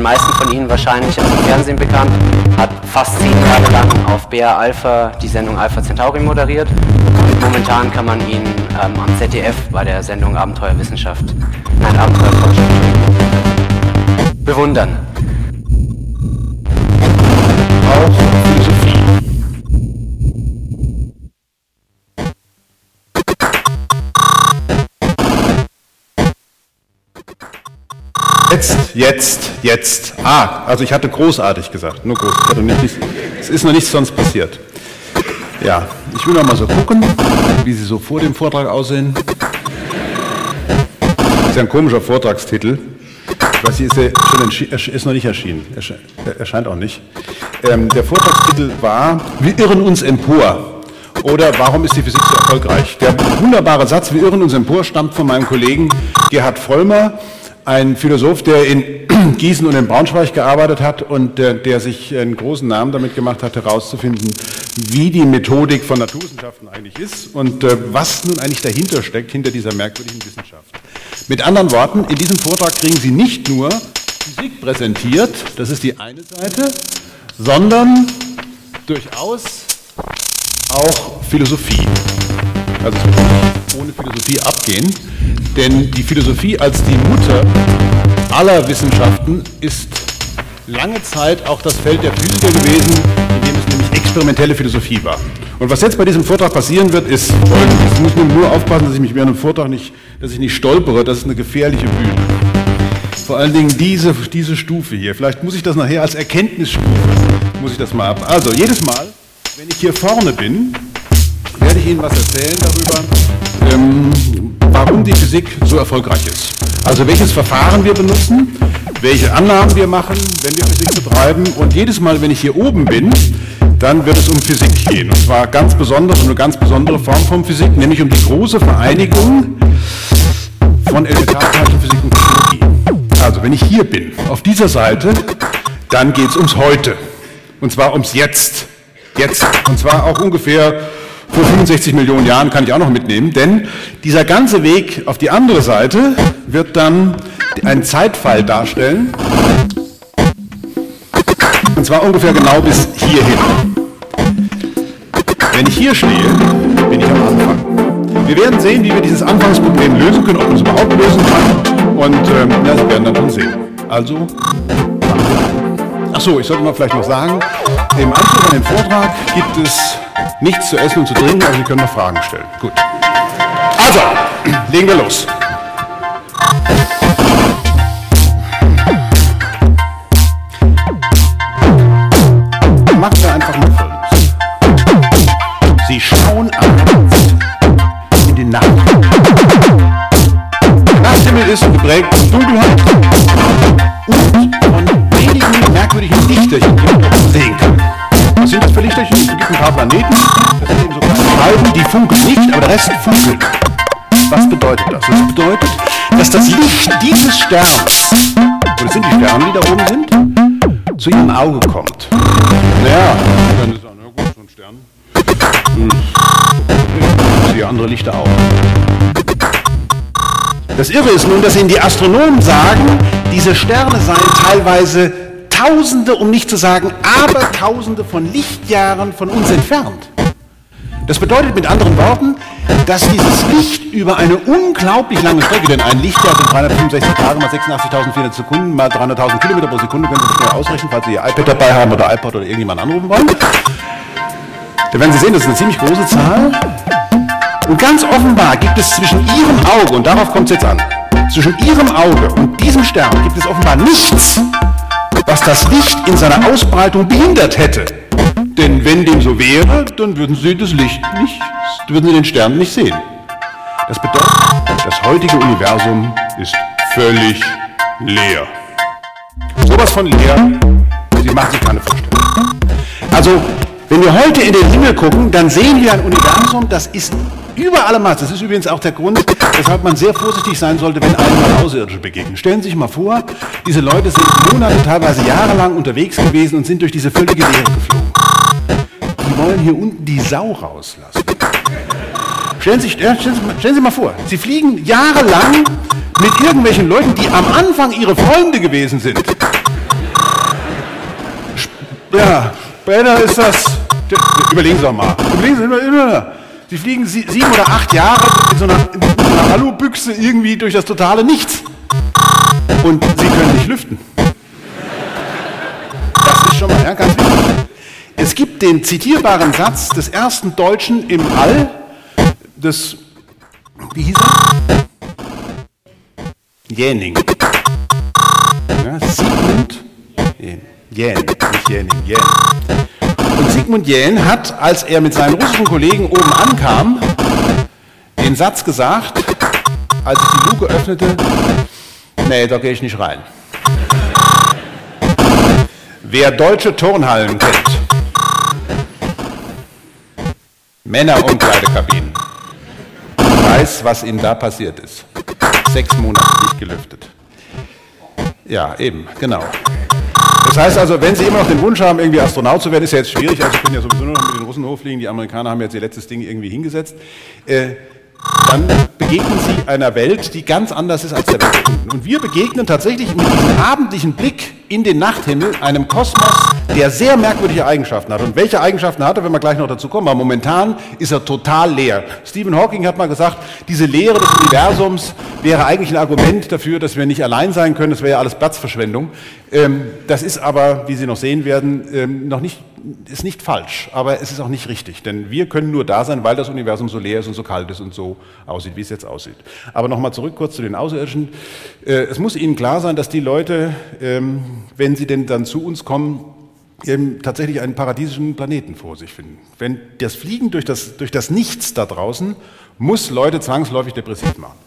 den meisten von Ihnen wahrscheinlich aus dem Fernsehen bekannt, hat fast zehn Jahre lang auf BR Alpha die Sendung Alpha Centauri moderiert. Und momentan kann man ihn ähm, am ZDF bei der Sendung Abenteuerwissenschaft, nein, Abenteuerforschung bewundern. Jetzt, jetzt, jetzt. Ah, also ich hatte großartig gesagt. Nur groß. Ich hatte nicht, es ist noch nichts sonst passiert. Ja, ich will noch mal so gucken, wie sie so vor dem Vortrag aussehen. Das ist ja ein komischer Vortragstitel. Ich weiß nicht, ist, er ist noch nicht erschienen. Er erscheint auch nicht. Ähm, der Vortragstitel war Wir irren uns empor. Oder warum ist die Physik so erfolgreich? Der wunderbare Satz Wir irren uns empor stammt von meinem Kollegen Gerhard Vollmer, ein Philosoph, der in Gießen und in Braunschweig gearbeitet hat und der, der sich einen großen Namen damit gemacht hat, herauszufinden, wie die Methodik von Naturwissenschaften eigentlich ist und äh, was nun eigentlich dahinter steckt, hinter dieser merkwürdigen Wissenschaft. Mit anderen Worten, in diesem Vortrag kriegen Sie nicht nur Physik präsentiert, das ist die eine Seite, sondern durchaus auch Philosophie. Also es nicht ohne Philosophie abgehen, denn die Philosophie als die Mutter aller Wissenschaften ist lange Zeit auch das Feld der Physiker gewesen, in dem es nämlich experimentelle Philosophie war. Und was jetzt bei diesem Vortrag passieren wird, ist folgendes. Ich muss nur aufpassen, dass ich mich während dem Vortrag nicht, dass ich nicht stolpere. Das ist eine gefährliche Bühne. Vor allen Dingen diese, diese Stufe hier. Vielleicht muss ich das nachher als Erkenntnisstufe, muss ich das mal ab. Also jedes Mal, wenn ich hier vorne bin, werde ich Ihnen was erzählen darüber, ähm, warum die Physik so erfolgreich ist. Also welches Verfahren wir benutzen, welche Annahmen wir machen, wenn wir Physik betreiben. Und jedes Mal, wenn ich hier oben bin, dann wird es um Physik gehen. Und zwar ganz besonders, um eine ganz besondere Form von Physik, nämlich um die große Vereinigung von Elementarteilchenphysik und Technologie. Also wenn ich hier bin, auf dieser Seite, dann geht es ums Heute. Und zwar ums Jetzt. Jetzt. Und zwar auch ungefähr vor 65 Millionen Jahren kann ich auch noch mitnehmen, denn dieser ganze Weg auf die andere Seite wird dann einen Zeitfall darstellen. Und zwar ungefähr genau bis hierhin. Wenn ich hier stehe, bin ich am Anfang. Wir werden sehen, wie wir dieses Anfangsproblem lösen können, ob man es überhaupt lösen kann. Und ähm, ja, Sie werden dann schon sehen. Also, ach so, ich sollte mal vielleicht noch sagen, im Anschluss an den Vortrag gibt es nichts zu essen und zu trinken, aber Sie können noch Fragen stellen. Gut. Also, legen wir los. Machen wir einfach mal Folgendes. Sie schauen abends in den Nacht. Der Nachthimmel ist geprägt von Dunkelheit paar Planeten, das sind eben so Scheiben, die funkeln nicht, aber der Rest funkelt. Was bedeutet das? Das bedeutet, dass das Licht dieses Sterns, oder sind die Sterne, die da oben sind, zu ihrem Auge kommt. Naja, dann ist na gut, so ein Stern. Hm. Sehe andere Lichter auch. Das Irre ist nun, dass Ihnen die Astronomen sagen, diese Sterne seien teilweise Tausende, um nicht zu sagen Abertausende von Lichtjahren von uns entfernt. Das bedeutet mit anderen Worten, dass dieses Licht über eine unglaublich lange Strecke, denn ein Lichtjahr sind 365 Tage mal 86.400 Sekunden mal 300.000 Kilometer pro Sekunde, können Sie das schnell ausrechnen, falls Sie Ihr iPad dabei haben oder iPod oder irgendjemand anrufen wollen. Da werden Sie sehen, das ist eine ziemlich große Zahl. Und ganz offenbar gibt es zwischen Ihrem Auge, und darauf kommt es jetzt an, zwischen Ihrem Auge und diesem Stern gibt es offenbar nichts, was das Licht in seiner Ausbreitung behindert hätte. Denn wenn dem so wäre, dann würden Sie das Licht nicht, würden Sie den Stern nicht sehen. Das bedeutet, das heutige Universum ist völlig leer. Sowas von leer, Sie machen sich keine Vorstellung. Also, wenn wir heute in den Himmel gucken, dann sehen wir ein Universum, das ist über alle Maß. Das ist übrigens auch der Grund, weshalb man sehr vorsichtig sein sollte, wenn einem Außerirdische begegnen. Stellen Sie sich mal vor, diese Leute sind Monate, teilweise jahrelang unterwegs gewesen und sind durch diese völlige Leere geflogen. Die wollen hier unten die Sau rauslassen. Stellen Sie, stellen, Sie, stellen Sie mal vor, Sie fliegen jahrelang mit irgendwelchen Leuten, die am Anfang Ihre Freunde gewesen sind. Ja, Brenner ist das. Überlegen Sie doch mal. Überlegen Sie. Sie fliegen sieben oder acht Jahre in so einer, in so einer Alubüchse irgendwie durch das totale Nichts. Und Sie können nicht lüften. Das ist schon mal ja, ganz wichtig. Es gibt den zitierbaren Satz des ersten Deutschen im All, des, wie hieß er? Jäning. Ja, Sigmund Jähn, nicht Jäning, Jähn. Und Sigmund Jähn hat, als er mit seinen russischen Kollegen oben ankam, den Satz gesagt, als ich die Luke öffnete, nee, da gehe ich nicht rein. Wer deutsche Turnhallen kennt, Männerumkleidekabinen, weiß, was ihnen da passiert ist. Sechs Monate nicht gelüftet. Ja, eben, genau. Das heißt also, wenn Sie immer noch den Wunsch haben, irgendwie Astronaut zu werden, ist ja jetzt schwierig. Also ich bin ja sowieso nur noch mit den Russen hochfliegen. Die Amerikaner haben jetzt ihr letztes Ding irgendwie hingesetzt. Äh, dann begegnen Sie einer Welt, die ganz anders ist als der Welt. Und wir begegnen tatsächlich mit diesem abendlichen Blick in den Nachthimmel einem Kosmos, der sehr merkwürdige Eigenschaften hat. Und welche Eigenschaften hat er, wenn wir gleich noch dazu kommen? Aber momentan ist er total leer. Stephen Hawking hat mal gesagt, diese Leere des Universums wäre eigentlich ein Argument dafür, dass wir nicht allein sein können. Das wäre ja alles Platzverschwendung. Ähm, das ist aber, wie Sie noch sehen werden, ähm, noch nicht, ist nicht falsch, aber es ist auch nicht richtig. Denn wir können nur da sein, weil das Universum so leer ist und so kalt ist und so aussieht, wie es jetzt aussieht. Aber nochmal zurück kurz zu den Außerirdischen. Äh, es muss Ihnen klar sein, dass die Leute, ähm, wenn sie denn dann zu uns kommen, eben tatsächlich einen paradiesischen Planeten vor sich finden. Wenn das Fliegen durch das, durch das Nichts da draußen muss Leute zwangsläufig depressiv machen.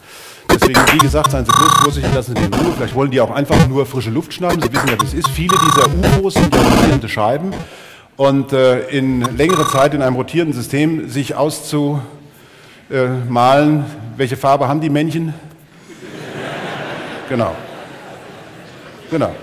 Deswegen, wie gesagt, seien Sie bloß vorsichtig, lassen Sie die in Ruhe. Vielleicht wollen die auch einfach nur frische Luft schnappen. Sie wissen ja, wie es ist. Viele dieser UFOs sind ja rotierende Scheiben. Und äh, in längere Zeit in einem rotierenden System sich auszumalen, welche Farbe haben die Männchen? Genau. Genau.